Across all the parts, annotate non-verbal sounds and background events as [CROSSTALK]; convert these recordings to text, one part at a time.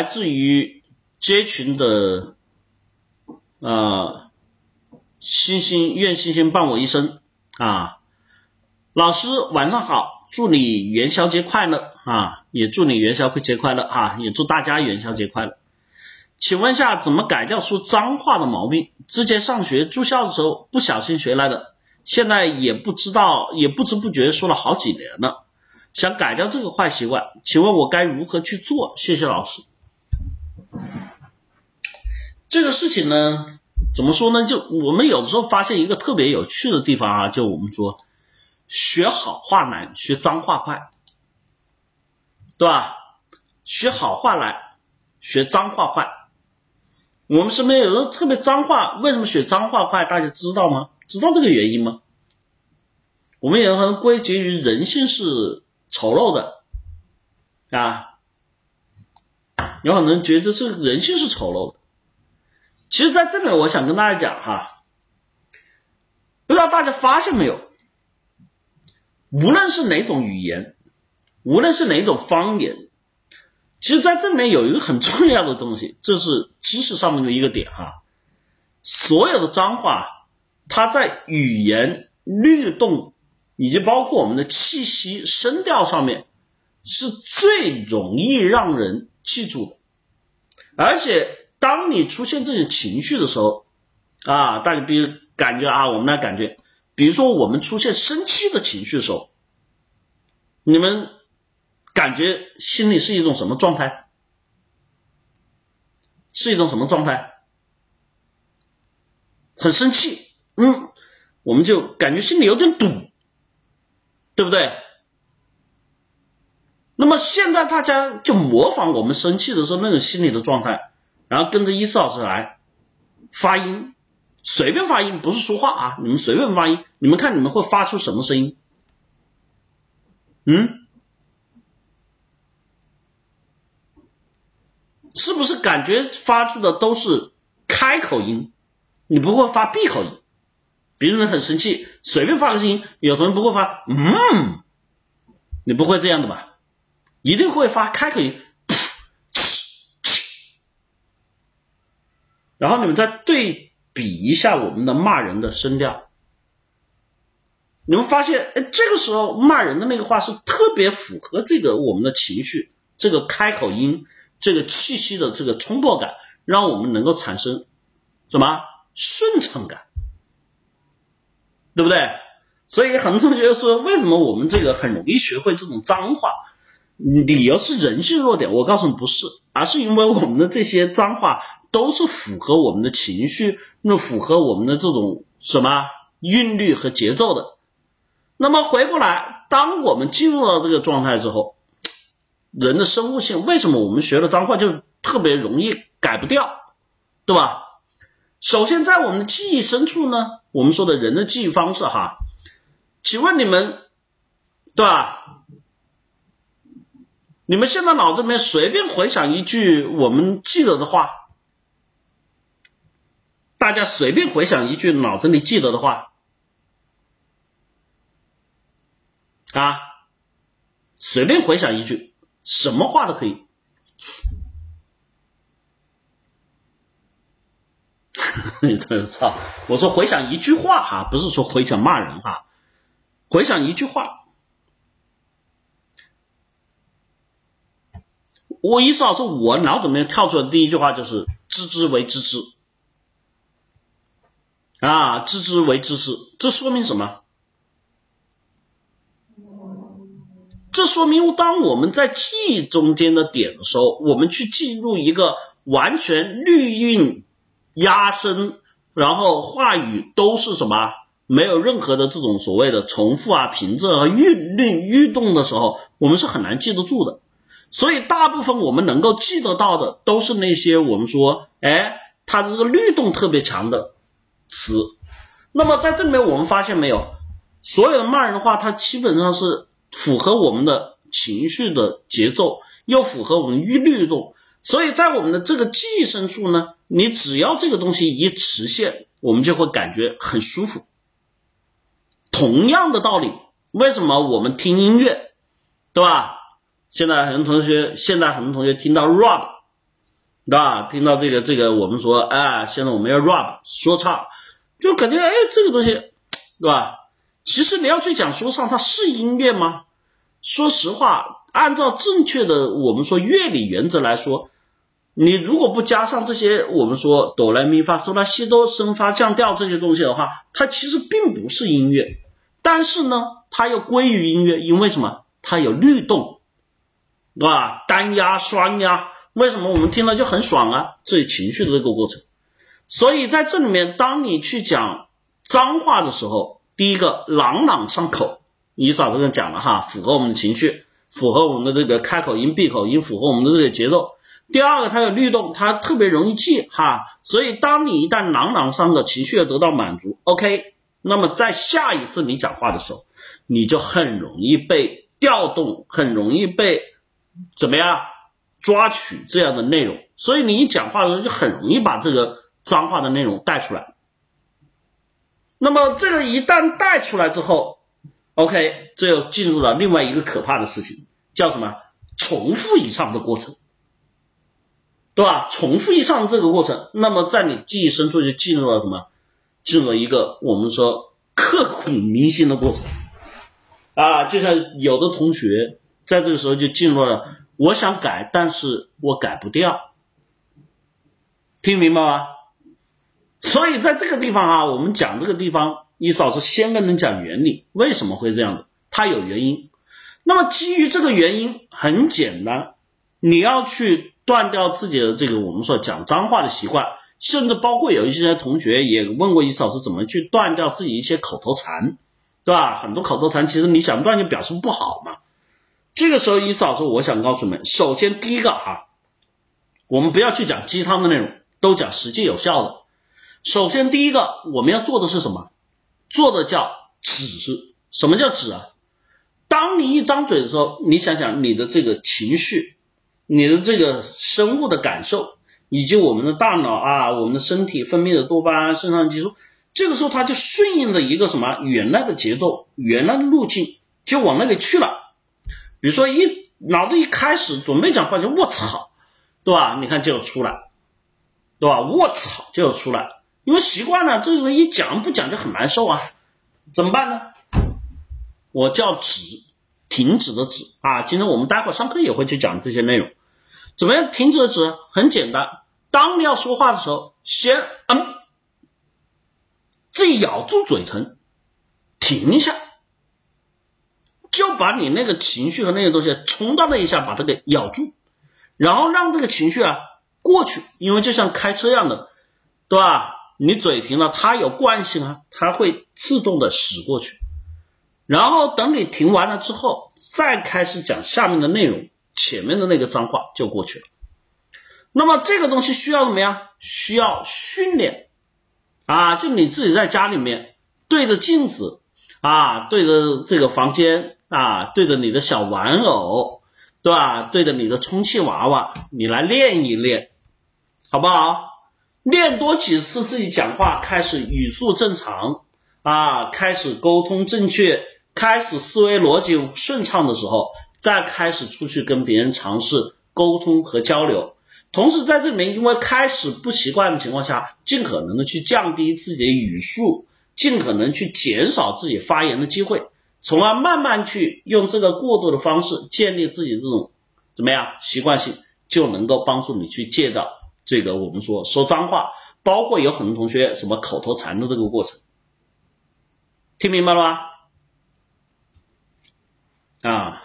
来自于 J 群的呃星星，愿星星伴我一生啊！老师晚上好，祝你元宵节快乐啊！也祝你元宵节快乐啊！也祝大家元宵节快乐。请问下怎么改掉说脏话的毛病？之前上学住校的时候不小心学来的，现在也不知道，也不知不觉说了好几年了。想改掉这个坏习惯，请问我该如何去做？谢谢老师。这个事情呢，怎么说呢？就我们有的时候发现一个特别有趣的地方啊，就我们说学好话难，学脏话快，对吧？学好话难，学脏话快。我们身边有人特别脏话，为什么学脏话快？大家知道吗？知道这个原因吗？我们有人归结于人性是丑陋的啊，有很多人觉得这人性是丑陋的。其实，在这里我想跟大家讲哈，不知道大家发现没有，无论是哪种语言，无论是哪种方言，其实在这里面有一个很重要的东西，这是知识上面的一个点哈。所有的脏话，它在语言律动以及包括我们的气息、声调上面，是最容易让人记住的，而且。当你出现这些情绪的时候，啊，大家比如感觉啊，我们来感觉，比如说我们出现生气的情绪的时候，你们感觉心里是一种什么状态？是一种什么状态？很生气，嗯，我们就感觉心里有点堵，对不对？那么现在大家就模仿我们生气的时候那种心理的状态。然后跟着伊思老师来发音，随便发音，不是说话啊，你们随便发音，你们看你们会发出什么声音？嗯，是不是感觉发出的都是开口音？你不会发闭口音？别人很生气，随便发个声音，有同学不会发，嗯，你不会这样的吧？一定会发开口音。然后你们再对比一下我们的骂人的声调，你们发现，哎，这个时候骂人的那个话是特别符合这个我们的情绪，这个开口音，这个气息的这个冲破感，让我们能够产生什么顺畅感，对不对？所以很多同学说，为什么我们这个很容易学会这种脏话？理由是人性弱点，我告诉你不是，而是因为我们的这些脏话。都是符合我们的情绪，那符合我们的这种什么韵律和节奏的。那么回过来，当我们进入到这个状态之后，人的生物性为什么我们学了脏话就特别容易改不掉，对吧？首先，在我们的记忆深处呢，我们说的人的记忆方式哈，请问你们，对吧？你们现在脑子里面随便回想一句我们记得的话。大家随便回想一句脑子里记得的话啊，随便回想一句，什么话都可以。真 [LAUGHS] 操！我说回想一句话哈，不是说回想骂人哈，回想一句话。我意思啊，说我脑子里面跳出来的第一句话就是“知之为知之”。啊，知之为知之，这说明什么？这说明当我们在记忆中间的点的时候，我们去进入一个完全律韵压声，然后话语都是什么？没有任何的这种所谓的重复啊、平仄和韵律律动的时候，我们是很难记得住的。所以，大部分我们能够记得到的，都是那些我们说，哎，它这个律动特别强的。词，那么在这里面我们发现没有，所有的骂人的话，它基本上是符合我们的情绪的节奏，又符合我们律动，所以在我们的这个记忆深处呢，你只要这个东西一实现，我们就会感觉很舒服。同样的道理，为什么我们听音乐，对吧？现在很多同学，现在很多同学听到 rap，对吧？听到这个这个，我们说，哎，现在我们要 rap 说唱，就感觉哎，这个东西，对吧？其实你要去讲说唱，它是音乐吗？说实话，按照正确的我们说乐理原则来说，你如果不加上这些我们说哆来咪发嗦拉西哆升发降调这些东西的话，它其实并不是音乐。但是呢，它又归于音乐，因为什么？它有律动，对吧？单压、双压，为什么我们听了就很爽啊？这情绪的这个过程。所以在这里面，当你去讲脏话的时候，第一个朗朗上口，你早这样讲了哈，符合我们的情绪，符合我们的这个开口音、闭口音，符合我们的这个节奏。第二个，它有律动，它特别容易记哈。所以当你一旦朗朗上口，情绪得到满足，OK。那么在下一次你讲话的时候，你就很容易被调动，很容易被怎么样抓取这样的内容，所以你一讲话的时候就很容易把这个脏话的内容带出来。那么这个一旦带出来之后，OK，这又进入了另外一个可怕的事情，叫什么？重复以上的过程，对吧？重复以上的这个过程，那么在你记忆深处就进入了什么？进入了一个我们说刻骨铭心的过程啊，就像有的同学在这个时候就进入了，我想改，但是我改不掉，听明白吗？所以在这个地方啊，我们讲这个地方，一嫂子先跟人讲原理，为什么会这样的？它有原因。那么基于这个原因，很简单，你要去断掉自己的这个我们说讲脏话的习惯。甚至包括有一些同学也问过伊老师怎么去断掉自己一些口头禅，对吧？很多口头禅其实你想断就表示不好嘛。这个时候伊老师我想告诉你们，首先第一个哈，我们不要去讲鸡汤的内容，都讲实际有效的。首先第一个我们要做的是什么？做的叫止。什么叫止啊？当你一张嘴的时候，你想想你的这个情绪，你的这个生物的感受。以及我们的大脑啊，我们的身体分泌的多巴胺、肾上激素，这个时候它就顺应了一个什么原来的节奏、原来的路径，就往那里去了。比如说一脑子一开始准备讲话就卧槽，对吧？你看就要出来，对吧？卧槽就要出来，因为习惯了，这种一讲不讲就很难受啊，怎么办呢？我叫止，停止的止啊。今天我们待会上课也会去讲这些内容，怎么样停止的止？很简单。当你要说话的时候，先嗯，自己咬住嘴唇，停一下，就把你那个情绪和那些东西冲到那一下，把它给咬住，然后让这个情绪啊过去，因为就像开车一样的，对吧？你嘴停了，它有惯性啊，它会自动的驶过去，然后等你停完了之后，再开始讲下面的内容，前面的那个脏话就过去了。那么这个东西需要怎么样？需要训练啊！就你自己在家里面对着镜子啊，对着这个房间啊，对着你的小玩偶，对吧？对着你的充气娃娃，你来练一练，好不好？练多几次，自己讲话开始语速正常啊，开始沟通正确，开始思维逻辑顺畅的时候，再开始出去跟别人尝试沟通和交流。同时，在这里面，因为开始不习惯的情况下，尽可能的去降低自己的语速，尽可能去减少自己发言的机会，从而慢慢去用这个过渡的方式建立自己这种怎么样习惯性，就能够帮助你去戒掉这个我们说说脏话，包括有很多同学什么口头禅的这个过程，听明白了吗？啊，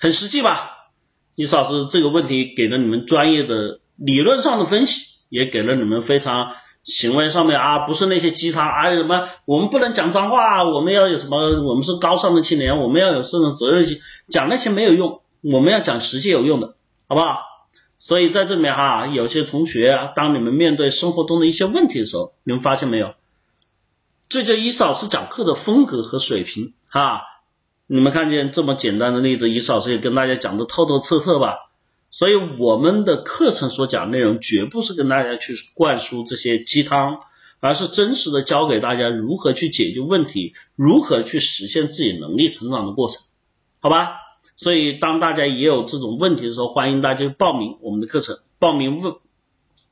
很实际吧？李老师这个问题给了你们专业的理论上的分析，也给了你们非常行为上面啊，不是那些鸡汤啊什么，我们不能讲脏话，我们要有什么，我们是高尚的青年，我们要有这种责任心，讲那些没有用，我们要讲实际有用的，好不好？所以在这里面哈，有些同学，当你们面对生活中的一些问题的时候，你们发现没有？这就伊老师讲课的风格和水平哈。你们看见这么简单的例子，伊老师也跟大家讲的透透彻彻吧。所以我们的课程所讲内容，绝不是跟大家去灌输这些鸡汤，而是真实的教给大家如何去解决问题，如何去实现自己能力成长的过程，好吧？所以当大家也有这种问题的时候，欢迎大家报名我们的课程，报名问。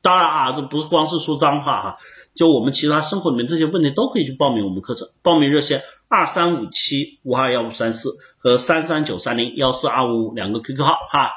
当然啊，这不是光是说脏话哈，就我们其他生活里面这些问题都可以去报名我们课程。报名热线二三五七五二幺五三四和三三九三零幺四二五五两个 QQ 号哈。